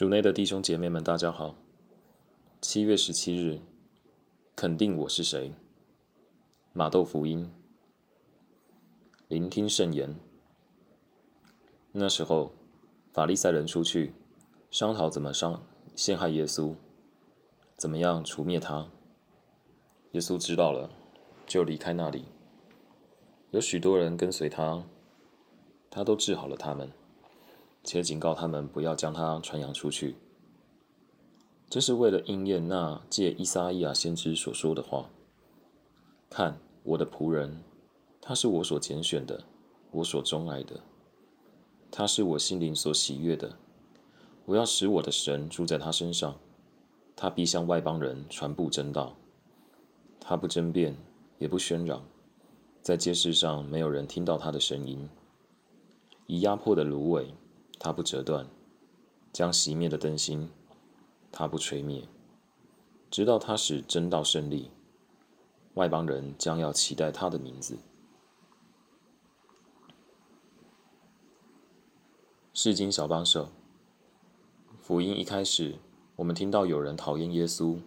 主内的弟兄姐妹们，大家好。七月十七日，肯定我是谁？马窦福音，聆听圣言。那时候，法利赛人出去商讨怎么伤陷害耶稣，怎么样除灭他。耶稣知道了，就离开那里。有许多人跟随他，他都治好了他们。且警告他们不要将它传扬出去，这是为了应验那借伊撒伊亚先知所说的话：“看，我的仆人，他是我所拣选的，我所钟爱的，他是我心灵所喜悦的。我要使我的神住在他身上，他必向外邦人传布真道。他不争辩，也不喧嚷，在街市上没有人听到他的声音，以压迫的芦苇。”他不折断，将熄灭的灯芯，他不吹灭，直到他使真道胜利，外邦人将要期待他的名字。世经小帮手，福音一开始，我们听到有人讨厌耶稣，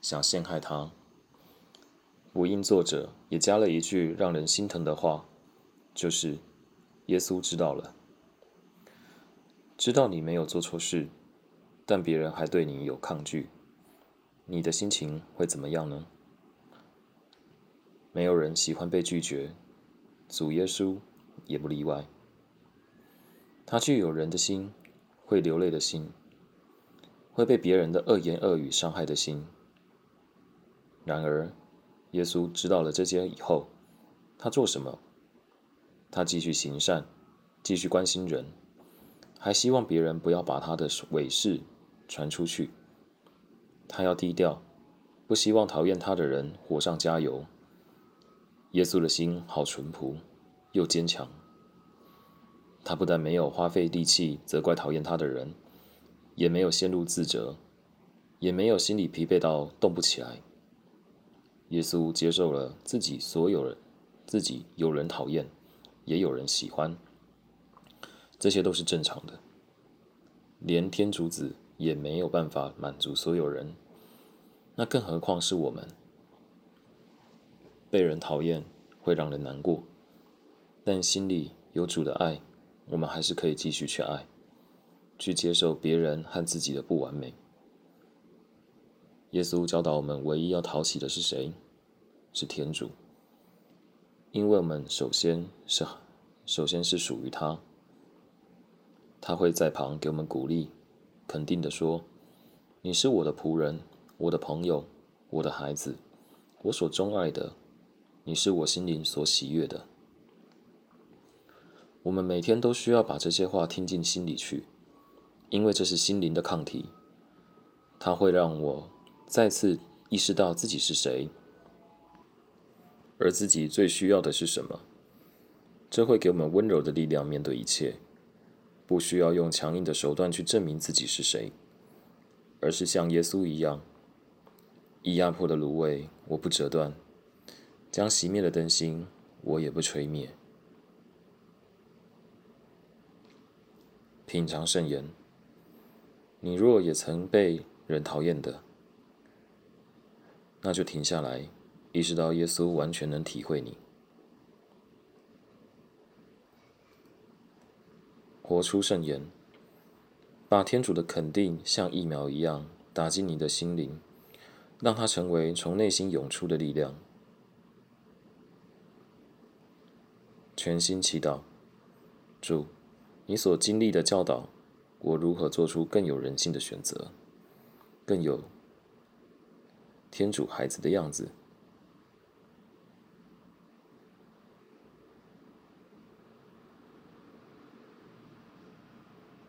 想陷害他。福音作者也加了一句让人心疼的话，就是耶稣知道了。知道你没有做错事，但别人还对你有抗拒，你的心情会怎么样呢？没有人喜欢被拒绝，主耶稣也不例外。他具有人的心，会流泪的心，会被别人的恶言恶语伤害的心。然而，耶稣知道了这些以后，他做什么？他继续行善，继续关心人。还希望别人不要把他的伪事传出去。他要低调，不希望讨厌他的人火上加油。耶稣的心好淳朴，又坚强。他不但没有花费力气责怪讨厌他的人，也没有陷入自责，也没有心理疲惫到动不起来。耶稣接受了自己所有人，自己有人讨厌，也有人喜欢。这些都是正常的，连天主子也没有办法满足所有人，那更何况是我们？被人讨厌会让人难过，但心里有主的爱，我们还是可以继续去爱，去接受别人和自己的不完美。耶稣教导我们，唯一要讨喜的是谁？是天主，因为我们首先是首先是属于他。他会在旁给我们鼓励，肯定的说：“你是我的仆人，我的朋友，我的孩子，我所钟爱的，你是我心灵所喜悦的。”我们每天都需要把这些话听进心里去，因为这是心灵的抗体。它会让我再次意识到自己是谁，而自己最需要的是什么。这会给我们温柔的力量，面对一切。不需要用强硬的手段去证明自己是谁，而是像耶稣一样，以压迫的芦苇我不折断，将熄灭的灯芯我也不吹灭。品尝圣言，你若也曾被人讨厌的，那就停下来，意识到耶稣完全能体会你。活出圣言，把天主的肯定像疫苗一样打进你的心灵，让它成为从内心涌出的力量。全心祈祷，主，你所经历的教导，我如何做出更有人性的选择，更有天主孩子的样子。